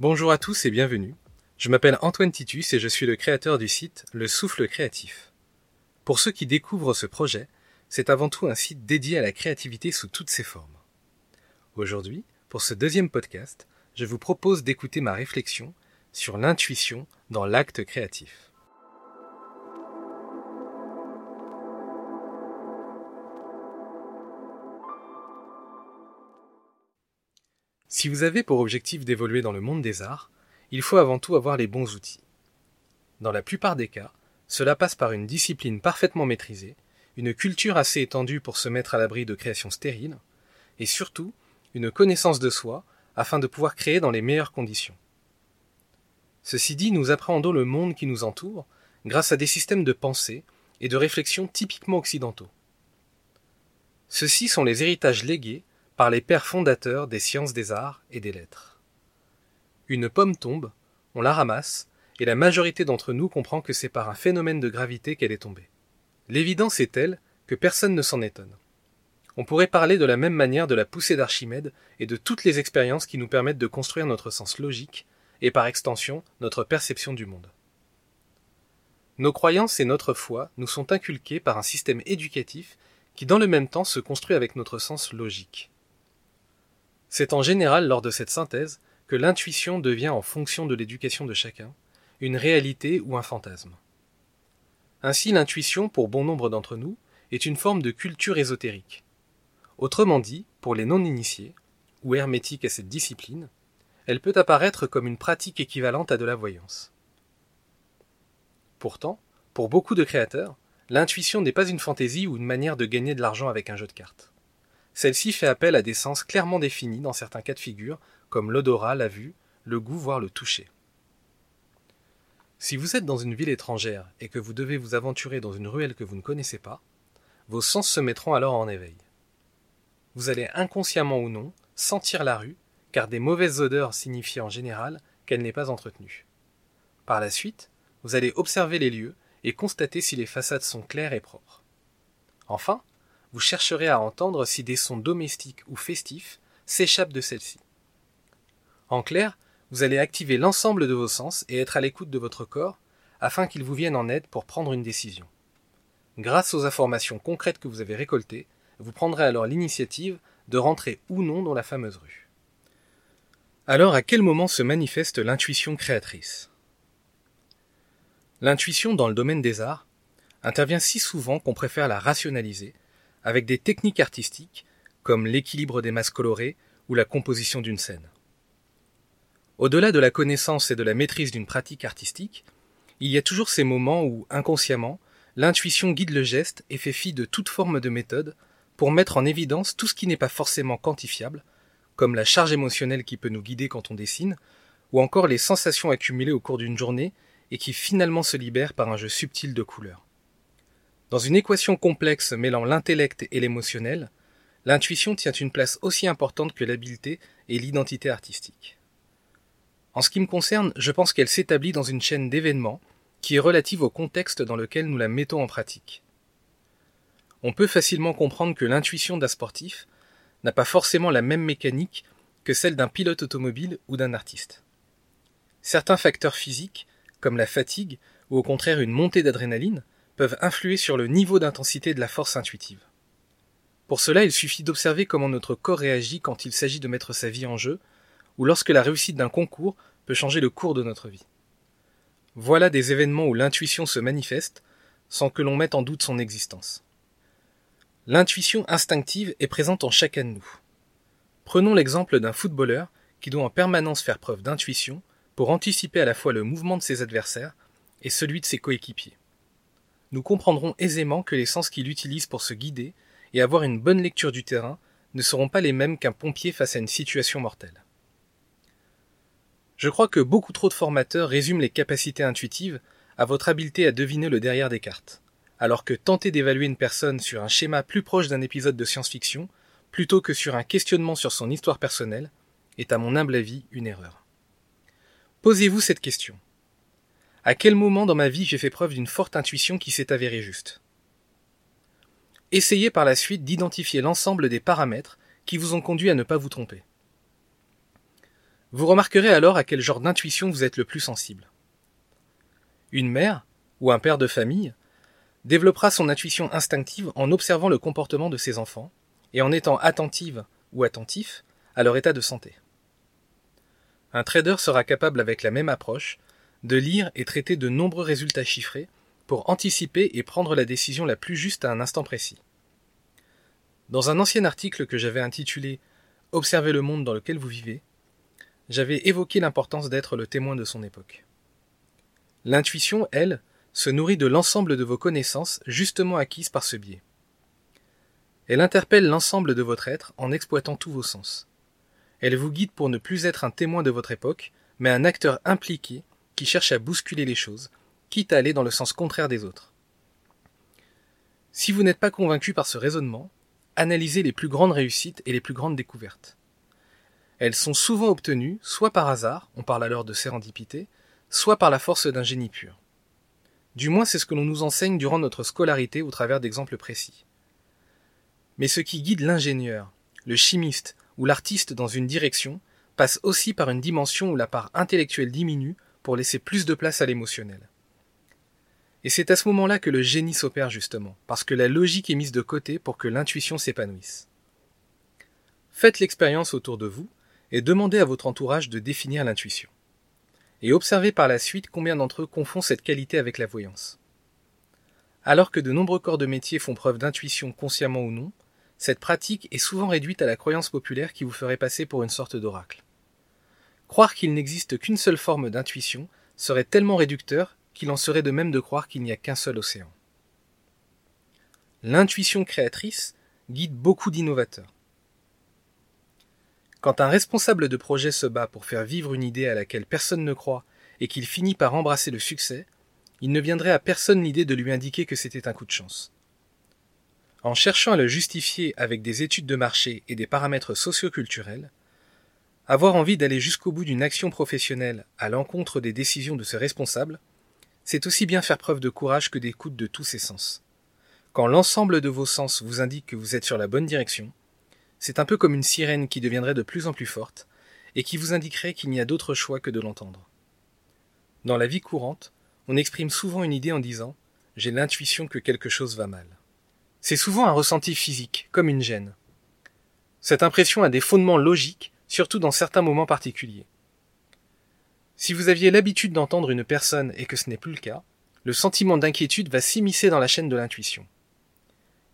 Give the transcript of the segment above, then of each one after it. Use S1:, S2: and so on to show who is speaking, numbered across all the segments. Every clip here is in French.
S1: Bonjour à tous et bienvenue. Je m'appelle Antoine Titus et je suis le créateur du site Le Souffle Créatif. Pour ceux qui découvrent ce projet, c'est avant tout un site dédié à la créativité sous toutes ses formes. Aujourd'hui, pour ce deuxième podcast, je vous propose d'écouter ma réflexion sur l'intuition dans l'acte créatif. Si vous avez pour objectif d'évoluer dans le monde des arts, il faut avant tout avoir les bons outils. Dans la plupart des cas, cela passe par une discipline parfaitement maîtrisée, une culture assez étendue pour se mettre à l'abri de créations stériles, et surtout une connaissance de soi afin de pouvoir créer dans les meilleures conditions. Ceci dit, nous appréhendons le monde qui nous entoure grâce à des systèmes de pensée et de réflexion typiquement occidentaux. Ceux-ci sont les héritages légués par les pères fondateurs des sciences des arts et des lettres. Une pomme tombe, on la ramasse, et la majorité d'entre nous comprend que c'est par un phénomène de gravité qu'elle est tombée. L'évidence est telle que personne ne s'en étonne. On pourrait parler de la même manière de la poussée d'Archimède et de toutes les expériences qui nous permettent de construire notre sens logique et par extension notre perception du monde. Nos croyances et notre foi nous sont inculquées par un système éducatif qui dans le même temps se construit avec notre sens logique. C'est en général lors de cette synthèse que l'intuition devient en fonction de l'éducation de chacun, une réalité ou un fantasme. Ainsi l'intuition, pour bon nombre d'entre nous, est une forme de culture ésotérique. Autrement dit, pour les non-initiés, ou hermétiques à cette discipline, elle peut apparaître comme une pratique équivalente à de la voyance. Pourtant, pour beaucoup de créateurs, l'intuition n'est pas une fantaisie ou une manière de gagner de l'argent avec un jeu de cartes. Celle-ci fait appel à des sens clairement définis dans certains cas de figure, comme l'odorat, la vue, le goût, voire le toucher. Si vous êtes dans une ville étrangère et que vous devez vous aventurer dans une ruelle que vous ne connaissez pas, vos sens se mettront alors en éveil. Vous allez inconsciemment ou non sentir la rue, car des mauvaises odeurs signifient en général qu'elle n'est pas entretenue. Par la suite, vous allez observer les lieux et constater si les façades sont claires et propres. Enfin, vous chercherez à entendre si des sons domestiques ou festifs s'échappent de celle-ci. En clair, vous allez activer l'ensemble de vos sens et être à l'écoute de votre corps afin qu'il vous vienne en aide pour prendre une décision. Grâce aux informations concrètes que vous avez récoltées, vous prendrez alors l'initiative de rentrer ou non dans la fameuse rue. Alors à quel moment se manifeste l'intuition créatrice? L'intuition dans le domaine des arts intervient si souvent qu'on préfère la rationaliser avec des techniques artistiques comme l'équilibre des masses colorées ou la composition d'une scène. Au-delà de la connaissance et de la maîtrise d'une pratique artistique, il y a toujours ces moments où, inconsciemment, l'intuition guide le geste et fait fi de toute forme de méthode pour mettre en évidence tout ce qui n'est pas forcément quantifiable, comme la charge émotionnelle qui peut nous guider quand on dessine, ou encore les sensations accumulées au cours d'une journée et qui finalement se libèrent par un jeu subtil de couleurs. Dans une équation complexe mêlant l'intellect et l'émotionnel, l'intuition tient une place aussi importante que l'habileté et l'identité artistique. En ce qui me concerne, je pense qu'elle s'établit dans une chaîne d'événements qui est relative au contexte dans lequel nous la mettons en pratique. On peut facilement comprendre que l'intuition d'un sportif n'a pas forcément la même mécanique que celle d'un pilote automobile ou d'un artiste. Certains facteurs physiques, comme la fatigue ou au contraire une montée d'adrénaline, peuvent influer sur le niveau d'intensité de la force intuitive. Pour cela, il suffit d'observer comment notre corps réagit quand il s'agit de mettre sa vie en jeu, ou lorsque la réussite d'un concours peut changer le cours de notre vie. Voilà des événements où l'intuition se manifeste sans que l'on mette en doute son existence. L'intuition instinctive est présente en chacun de nous. Prenons l'exemple d'un footballeur qui doit en permanence faire preuve d'intuition pour anticiper à la fois le mouvement de ses adversaires et celui de ses coéquipiers nous comprendrons aisément que les sens qu'il utilise pour se guider et avoir une bonne lecture du terrain ne seront pas les mêmes qu'un pompier face à une situation mortelle. Je crois que beaucoup trop de formateurs résument les capacités intuitives à votre habileté à deviner le derrière des cartes, alors que tenter d'évaluer une personne sur un schéma plus proche d'un épisode de science-fiction, plutôt que sur un questionnement sur son histoire personnelle, est à mon humble avis une erreur. Posez-vous cette question. À quel moment dans ma vie j'ai fait preuve d'une forte intuition qui s'est avérée juste? Essayez par la suite d'identifier l'ensemble des paramètres qui vous ont conduit à ne pas vous tromper. Vous remarquerez alors à quel genre d'intuition vous êtes le plus sensible. Une mère, ou un père de famille, développera son intuition instinctive en observant le comportement de ses enfants et en étant attentive ou attentif à leur état de santé. Un trader sera capable avec la même approche de lire et traiter de nombreux résultats chiffrés pour anticiper et prendre la décision la plus juste à un instant précis. Dans un ancien article que j'avais intitulé Observez le monde dans lequel vous vivez, j'avais évoqué l'importance d'être le témoin de son époque. L'intuition, elle, se nourrit de l'ensemble de vos connaissances justement acquises par ce biais. Elle interpelle l'ensemble de votre être en exploitant tous vos sens. Elle vous guide pour ne plus être un témoin de votre époque, mais un acteur impliqué qui cherche à bousculer les choses, quitte à aller dans le sens contraire des autres. Si vous n'êtes pas convaincu par ce raisonnement, analysez les plus grandes réussites et les plus grandes découvertes. Elles sont souvent obtenues soit par hasard, on parle alors de sérendipité, soit par la force d'un génie pur. Du moins c'est ce que l'on nous enseigne durant notre scolarité au travers d'exemples précis. Mais ce qui guide l'ingénieur, le chimiste ou l'artiste dans une direction passe aussi par une dimension où la part intellectuelle diminue pour laisser plus de place à l'émotionnel. Et c'est à ce moment-là que le génie s'opère justement, parce que la logique est mise de côté pour que l'intuition s'épanouisse. Faites l'expérience autour de vous et demandez à votre entourage de définir l'intuition. Et observez par la suite combien d'entre eux confondent cette qualité avec la voyance. Alors que de nombreux corps de métier font preuve d'intuition consciemment ou non, cette pratique est souvent réduite à la croyance populaire qui vous ferait passer pour une sorte d'oracle. Croire qu'il n'existe qu'une seule forme d'intuition serait tellement réducteur qu'il en serait de même de croire qu'il n'y a qu'un seul océan. L'intuition créatrice guide beaucoup d'innovateurs. Quand un responsable de projet se bat pour faire vivre une idée à laquelle personne ne croit et qu'il finit par embrasser le succès, il ne viendrait à personne l'idée de lui indiquer que c'était un coup de chance. En cherchant à le justifier avec des études de marché et des paramètres socioculturels, avoir envie d'aller jusqu'au bout d'une action professionnelle à l'encontre des décisions de ce responsable, c'est aussi bien faire preuve de courage que d'écoute de tous ses sens. Quand l'ensemble de vos sens vous indique que vous êtes sur la bonne direction, c'est un peu comme une sirène qui deviendrait de plus en plus forte et qui vous indiquerait qu'il n'y a d'autre choix que de l'entendre. Dans la vie courante, on exprime souvent une idée en disant j'ai l'intuition que quelque chose va mal. C'est souvent un ressenti physique, comme une gêne. Cette impression a des fondements logiques, surtout dans certains moments particuliers. Si vous aviez l'habitude d'entendre une personne et que ce n'est plus le cas, le sentiment d'inquiétude va s'immiscer dans la chaîne de l'intuition.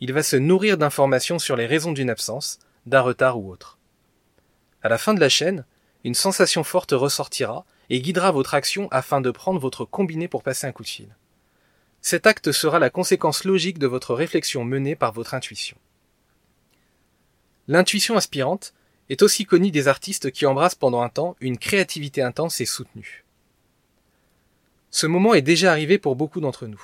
S1: Il va se nourrir d'informations sur les raisons d'une absence, d'un retard ou autre. À la fin de la chaîne, une sensation forte ressortira et guidera votre action afin de prendre votre combiné pour passer un coup de fil. Cet acte sera la conséquence logique de votre réflexion menée par votre intuition. L'intuition aspirante est aussi connue des artistes qui embrassent pendant un temps une créativité intense et soutenue. Ce moment est déjà arrivé pour beaucoup d'entre nous.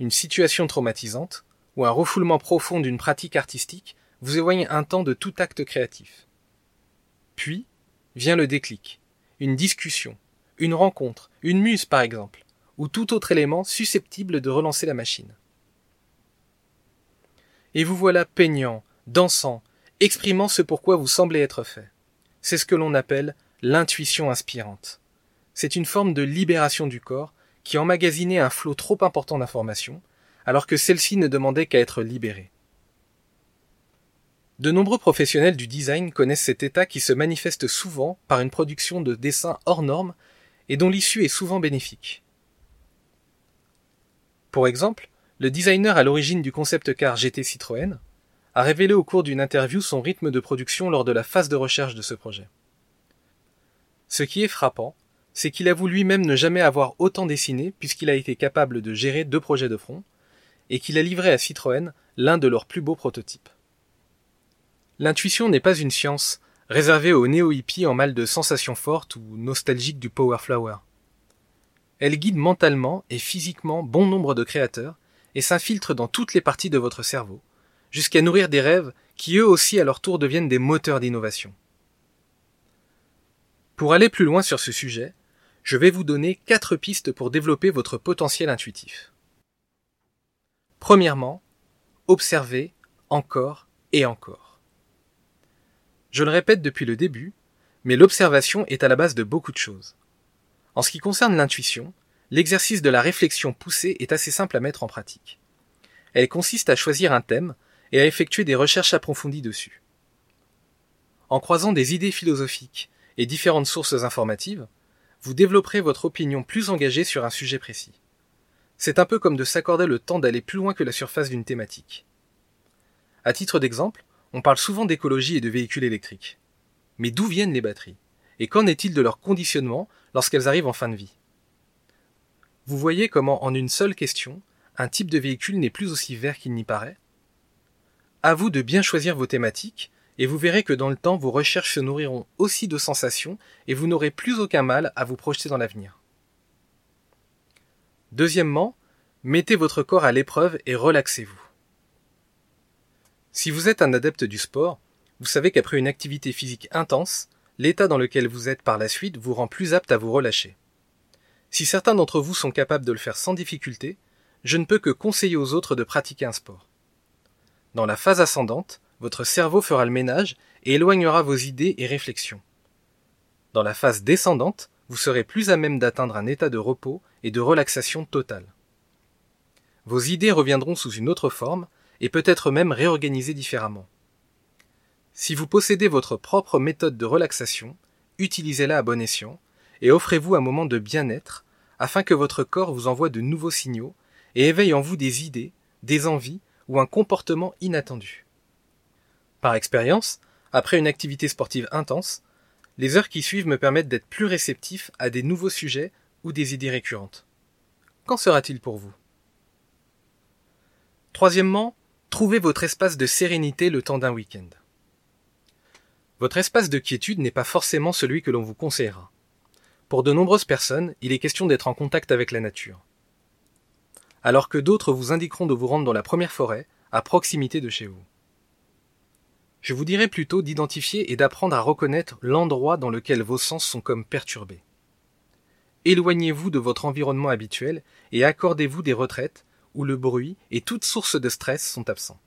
S1: Une situation traumatisante, ou un refoulement profond d'une pratique artistique vous éloigne un temps de tout acte créatif. Puis vient le déclic, une discussion, une rencontre, une muse par exemple, ou tout autre élément susceptible de relancer la machine. Et vous voilà peignant, dansant, exprimant ce pourquoi vous semblez être fait. C'est ce que l'on appelle l'intuition inspirante. C'est une forme de libération du corps qui emmagasinait un flot trop important d'informations, alors que celle-ci ne demandait qu'à être libérée. De nombreux professionnels du design connaissent cet état qui se manifeste souvent par une production de dessins hors normes et dont l'issue est souvent bénéfique. Pour exemple, le designer à l'origine du concept car GT Citroën a révélé au cours d'une interview son rythme de production lors de la phase de recherche de ce projet. Ce qui est frappant, c'est qu'il avoue lui-même ne jamais avoir autant dessiné puisqu'il a été capable de gérer deux projets de front, et qu'il a livré à Citroën l'un de leurs plus beaux prototypes. L'intuition n'est pas une science réservée aux néo-hippies en mal de sensations fortes ou nostalgiques du power flower. Elle guide mentalement et physiquement bon nombre de créateurs et s'infiltre dans toutes les parties de votre cerveau, jusqu'à nourrir des rêves qui eux aussi à leur tour deviennent des moteurs d'innovation. Pour aller plus loin sur ce sujet, je vais vous donner quatre pistes pour développer votre potentiel intuitif. Premièrement, observez encore et encore. Je le répète depuis le début, mais l'observation est à la base de beaucoup de choses. En ce qui concerne l'intuition, l'exercice de la réflexion poussée est assez simple à mettre en pratique. Elle consiste à choisir un thème et à effectuer des recherches approfondies dessus. En croisant des idées philosophiques et différentes sources informatives, vous développerez votre opinion plus engagée sur un sujet précis. C'est un peu comme de s'accorder le temps d'aller plus loin que la surface d'une thématique. À titre d'exemple, on parle souvent d'écologie et de véhicules électriques. Mais d'où viennent les batteries? Et qu'en est-il de leur conditionnement lorsqu'elles arrivent en fin de vie? Vous voyez comment en une seule question, un type de véhicule n'est plus aussi vert qu'il n'y paraît À vous de bien choisir vos thématiques, et vous verrez que dans le temps vos recherches se nourriront aussi de sensations et vous n'aurez plus aucun mal à vous projeter dans l'avenir. Deuxièmement, mettez votre corps à l'épreuve et relaxez-vous. Si vous êtes un adepte du sport, vous savez qu'après une activité physique intense, l'état dans lequel vous êtes par la suite vous rend plus apte à vous relâcher. Si certains d'entre vous sont capables de le faire sans difficulté, je ne peux que conseiller aux autres de pratiquer un sport. Dans la phase ascendante, votre cerveau fera le ménage et éloignera vos idées et réflexions. Dans la phase descendante, vous serez plus à même d'atteindre un état de repos et de relaxation totale. Vos idées reviendront sous une autre forme et peut-être même réorganiser différemment. Si vous possédez votre propre méthode de relaxation, utilisez-la à bon escient et offrez-vous un moment de bien-être afin que votre corps vous envoie de nouveaux signaux et éveille en vous des idées, des envies ou un comportement inattendu. Par expérience, après une activité sportive intense, les heures qui suivent me permettent d'être plus réceptif à des nouveaux sujets ou des idées récurrentes. Qu'en sera-t-il pour vous? Troisièmement, Trouvez votre espace de sérénité le temps d'un week-end. Votre espace de quiétude n'est pas forcément celui que l'on vous conseillera. Pour de nombreuses personnes, il est question d'être en contact avec la nature. Alors que d'autres vous indiqueront de vous rendre dans la première forêt, à proximité de chez vous. Je vous dirais plutôt d'identifier et d'apprendre à reconnaître l'endroit dans lequel vos sens sont comme perturbés. Éloignez-vous de votre environnement habituel et accordez-vous des retraites où le bruit et toute source de stress sont absents.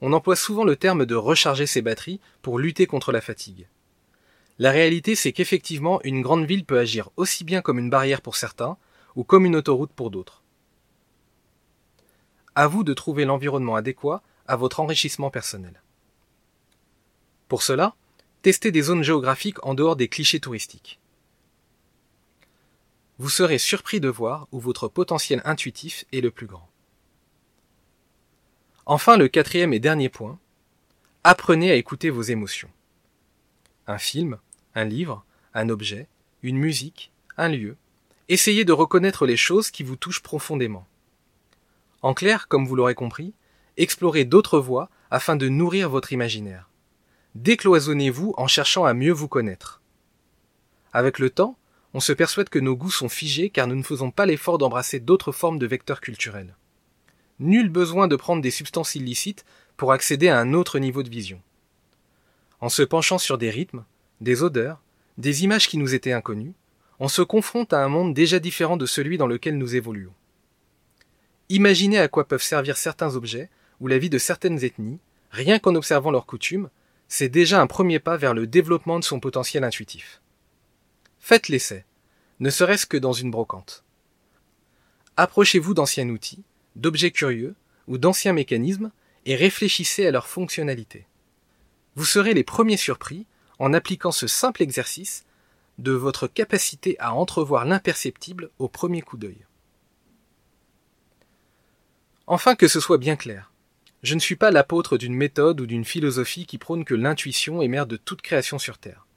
S1: On emploie souvent le terme de recharger ses batteries pour lutter contre la fatigue. La réalité, c'est qu'effectivement, une grande ville peut agir aussi bien comme une barrière pour certains, ou comme une autoroute pour d'autres. À vous de trouver l'environnement adéquat à votre enrichissement personnel. Pour cela, testez des zones géographiques en dehors des clichés touristiques vous serez surpris de voir où votre potentiel intuitif est le plus grand. Enfin, le quatrième et dernier point, apprenez à écouter vos émotions. Un film, un livre, un objet, une musique, un lieu, essayez de reconnaître les choses qui vous touchent profondément. En clair, comme vous l'aurez compris, explorez d'autres voies afin de nourrir votre imaginaire. Décloisonnez-vous en cherchant à mieux vous connaître. Avec le temps, on se persuade que nos goûts sont figés car nous ne faisons pas l'effort d'embrasser d'autres formes de vecteurs culturels. Nul besoin de prendre des substances illicites pour accéder à un autre niveau de vision. En se penchant sur des rythmes, des odeurs, des images qui nous étaient inconnues, on se confronte à un monde déjà différent de celui dans lequel nous évoluons. Imaginez à quoi peuvent servir certains objets ou la vie de certaines ethnies, rien qu'en observant leurs coutumes, c'est déjà un premier pas vers le développement de son potentiel intuitif. Faites l'essai, ne serait-ce que dans une brocante. Approchez-vous d'anciens outils, d'objets curieux ou d'anciens mécanismes et réfléchissez à leur fonctionnalité. Vous serez les premiers surpris, en appliquant ce simple exercice, de votre capacité à entrevoir l'imperceptible au premier coup d'œil. Enfin que ce soit bien clair, je ne suis pas l'apôtre d'une méthode ou d'une philosophie qui prône que l'intuition est mère de toute création sur Terre.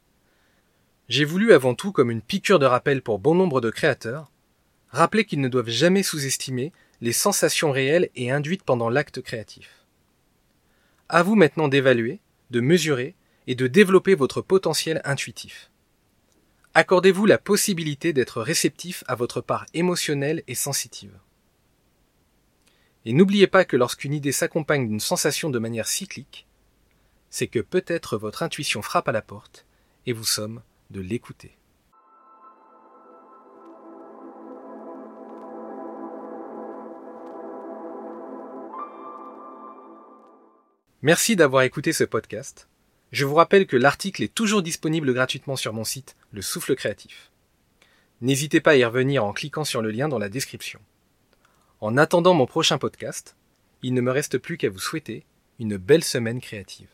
S1: J'ai voulu avant tout, comme une piqûre de rappel pour bon nombre de créateurs, rappeler qu'ils ne doivent jamais sous-estimer les sensations réelles et induites pendant l'acte créatif. À vous maintenant d'évaluer, de mesurer et de développer votre potentiel intuitif. Accordez-vous la possibilité d'être réceptif à votre part émotionnelle et sensitive. Et n'oubliez pas que lorsqu'une idée s'accompagne d'une sensation de manière cyclique, c'est que peut-être votre intuition frappe à la porte et vous sommes de l'écouter. Merci d'avoir écouté ce podcast. Je vous rappelle que l'article est toujours disponible gratuitement sur mon site Le Souffle Créatif. N'hésitez pas à y revenir en cliquant sur le lien dans la description. En attendant mon prochain podcast, il ne me reste plus qu'à vous souhaiter une belle semaine créative.